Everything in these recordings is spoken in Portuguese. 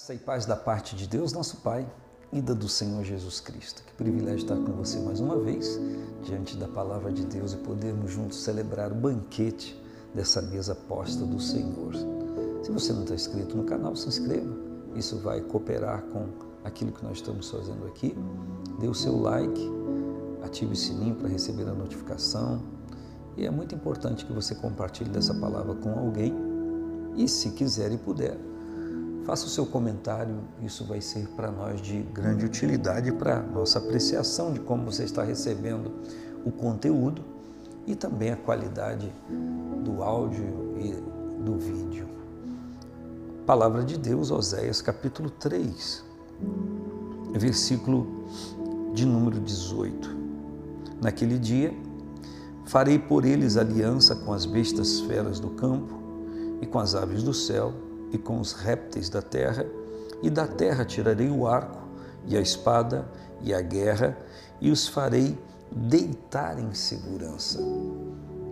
Graça e paz da parte de Deus, nosso Pai, e da do Senhor Jesus Cristo. Que privilégio estar com você mais uma vez, diante da palavra de Deus e podermos juntos celebrar o banquete dessa mesa posta do Senhor. Se você não está inscrito no canal, se inscreva. Isso vai cooperar com aquilo que nós estamos fazendo aqui. Dê o seu like, ative o sininho para receber a notificação. E é muito importante que você compartilhe dessa palavra com alguém. E se quiser e puder, Faça o seu comentário, isso vai ser para nós de grande utilidade para nossa apreciação de como você está recebendo o conteúdo e também a qualidade do áudio e do vídeo. Palavra de Deus, Oséias capítulo 3, versículo de número 18. Naquele dia, farei por eles aliança com as bestas feras do campo e com as aves do céu e com os répteis da terra, e da terra tirarei o arco, e a espada, e a guerra, e os farei deitar em segurança.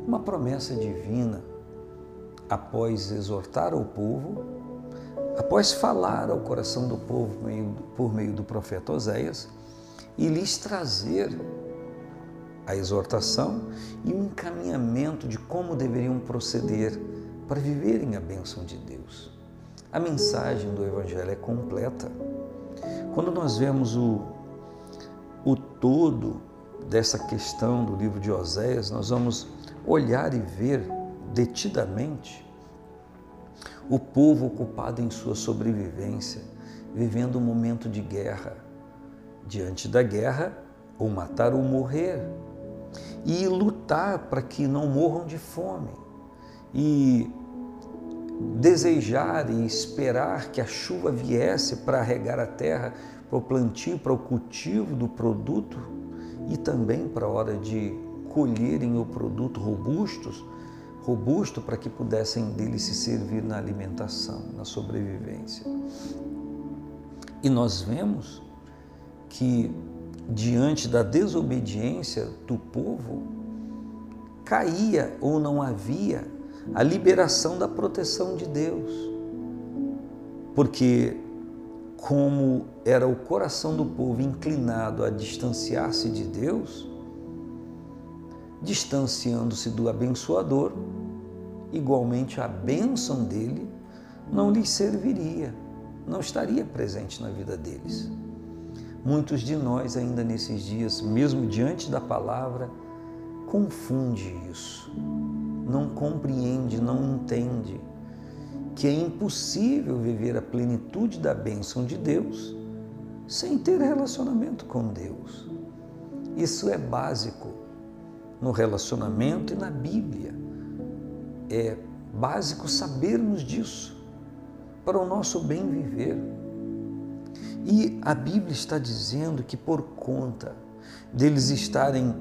Uma promessa divina após exortar ao povo, após falar ao coração do povo por meio do profeta Oséias e lhes trazer a exortação e o encaminhamento de como deveriam proceder para viverem a bênção de Deus. A mensagem do Evangelho é completa. Quando nós vemos o, o todo dessa questão do livro de Oséias, nós vamos olhar e ver detidamente o povo ocupado em sua sobrevivência, vivendo um momento de guerra. Diante da guerra, ou matar ou morrer, e lutar para que não morram de fome. E desejar e esperar que a chuva viesse para regar a terra, para o plantio, para o cultivo do produto e também para a hora de colherem o produto robustos, robusto para que pudessem dele se servir na alimentação, na sobrevivência. E nós vemos que diante da desobediência do povo caía ou não havia a liberação da proteção de Deus. Porque, como era o coração do povo inclinado a distanciar-se de Deus, distanciando-se do abençoador, igualmente a bênção dele não lhes serviria, não estaria presente na vida deles. Muitos de nós, ainda nesses dias, mesmo diante da palavra, confunde isso não compreende, não entende que é impossível viver a plenitude da bênção de Deus sem ter relacionamento com Deus. Isso é básico no relacionamento e na Bíblia. É básico sabermos disso para o nosso bem viver. E a Bíblia está dizendo que por conta deles estarem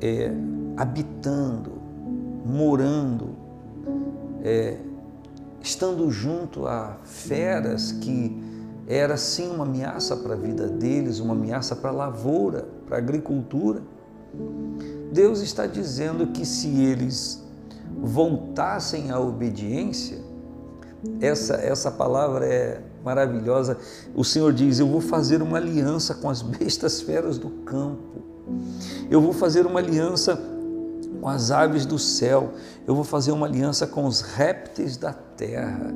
é, habitando morando, é, estando junto a feras que era sim uma ameaça para a vida deles, uma ameaça para a lavoura, para a agricultura. Deus está dizendo que se eles voltassem à obediência, essa, essa palavra é maravilhosa. O Senhor diz: Eu vou fazer uma aliança com as bestas feras do campo, eu vou fazer uma aliança com as aves do céu, eu vou fazer uma aliança com os répteis da terra.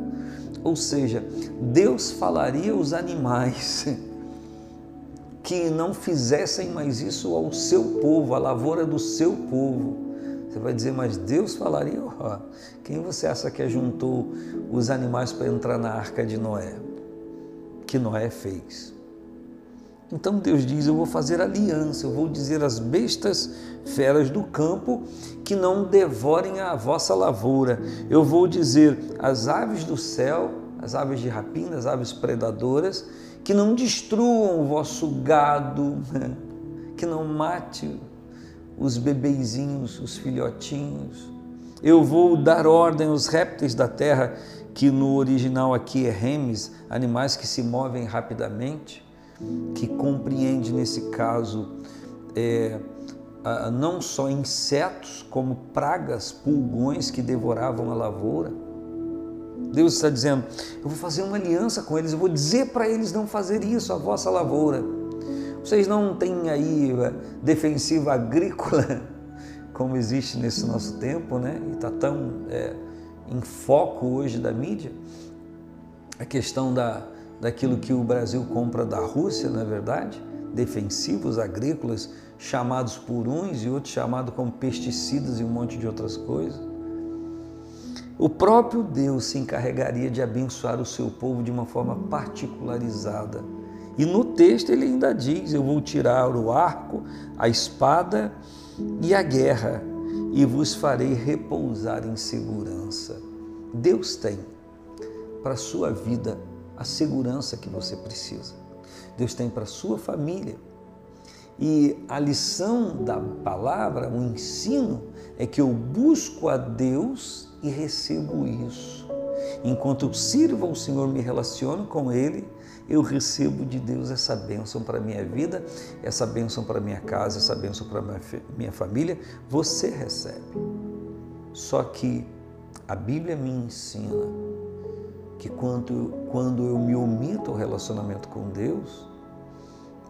Ou seja, Deus falaria aos animais que não fizessem mais isso ao seu povo, à lavoura do seu povo. Você vai dizer, mas Deus falaria, oh, quem você acha que juntou os animais para entrar na arca de Noé? Que Noé fez. Então Deus diz: Eu vou fazer aliança, eu vou dizer às bestas feras do campo que não devorem a vossa lavoura. Eu vou dizer às aves do céu, as aves de rapina, as aves predadoras, que não destruam o vosso gado, que não mate os bebezinhos, os filhotinhos. Eu vou dar ordem aos répteis da terra, que no original aqui é remes, animais que se movem rapidamente que compreende nesse caso é, não só insetos, como pragas, pulgões que devoravam a lavoura. Deus está dizendo: eu vou fazer uma aliança com eles, eu vou dizer para eles não fazer isso, a vossa lavoura. Vocês não têm aí eh, defensiva agrícola como existe nesse nosso tempo, né? E está tão é, em foco hoje da mídia. A questão da, daquilo que o Brasil compra da Rússia, não é verdade? Defensivos agrícolas chamados por uns e outros chamados como pesticidas e um monte de outras coisas. O próprio Deus se encarregaria de abençoar o seu povo de uma forma particularizada. E no texto ele ainda diz: Eu vou tirar o arco, a espada e a guerra, e vos farei repousar em segurança. Deus tem para a sua vida a segurança que você precisa. Deus tem para a sua família. E a lição da palavra, o ensino, é que eu busco a Deus e recebo isso. Enquanto eu sirvo ao Senhor, me relaciono com Ele, eu recebo de Deus essa bênção para a minha vida, essa bênção para a minha casa, essa bênção para a minha família. Você recebe. Só que a Bíblia me ensina que quando, quando eu me omito ao relacionamento com Deus,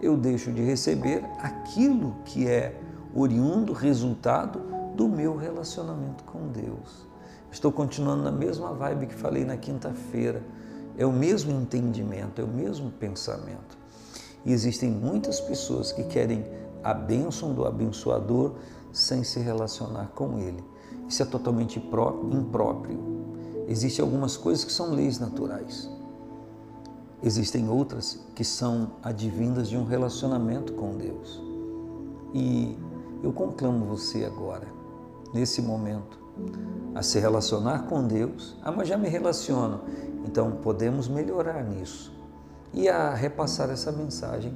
eu deixo de receber aquilo que é oriundo, resultado do meu relacionamento com Deus. Estou continuando na mesma vibe que falei na quinta-feira. É o mesmo entendimento, é o mesmo pensamento. E existem muitas pessoas que querem a bênção do abençoador sem se relacionar com ele. Isso é totalmente impróprio. Existem algumas coisas que são leis naturais. Existem outras que são advindas de um relacionamento com Deus. E eu conclamo você agora, nesse momento, a se relacionar com Deus. Ah, mas já me relaciono. Então podemos melhorar nisso e a repassar essa mensagem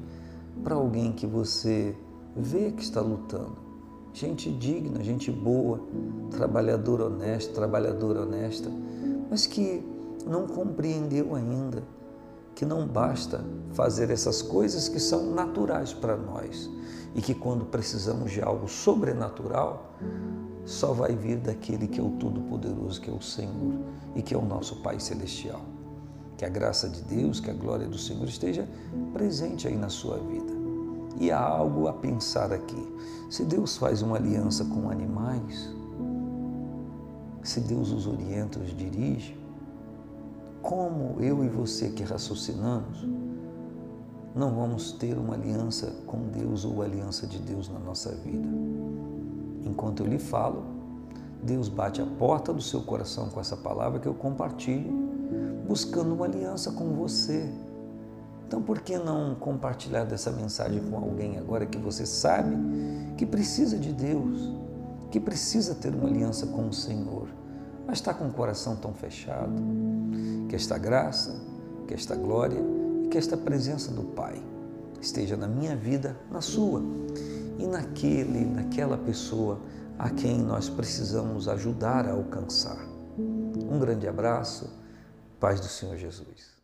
para alguém que você vê que está lutando. Gente digna, gente boa, trabalhadora honesta, trabalhadora honesta, mas que não compreendeu ainda que não basta fazer essas coisas que são naturais para nós e que quando precisamos de algo sobrenatural, só vai vir daquele que é o Todo-Poderoso, que é o Senhor e que é o nosso Pai Celestial. Que a graça de Deus, que a glória do Senhor esteja presente aí na sua vida. E há algo a pensar aqui. Se Deus faz uma aliança com animais, se Deus os orienta, os dirige, como eu e você que raciocinamos, não vamos ter uma aliança com Deus ou aliança de Deus na nossa vida? Enquanto eu lhe falo, Deus bate a porta do seu coração com essa palavra que eu compartilho, buscando uma aliança com você. Então, por que não compartilhar dessa mensagem com alguém agora que você sabe que precisa de Deus, que precisa ter uma aliança com o Senhor, mas está com o coração tão fechado? Que esta graça, que esta glória e que esta presença do Pai esteja na minha vida, na sua e naquele, naquela pessoa a quem nós precisamos ajudar a alcançar. Um grande abraço, paz do Senhor Jesus.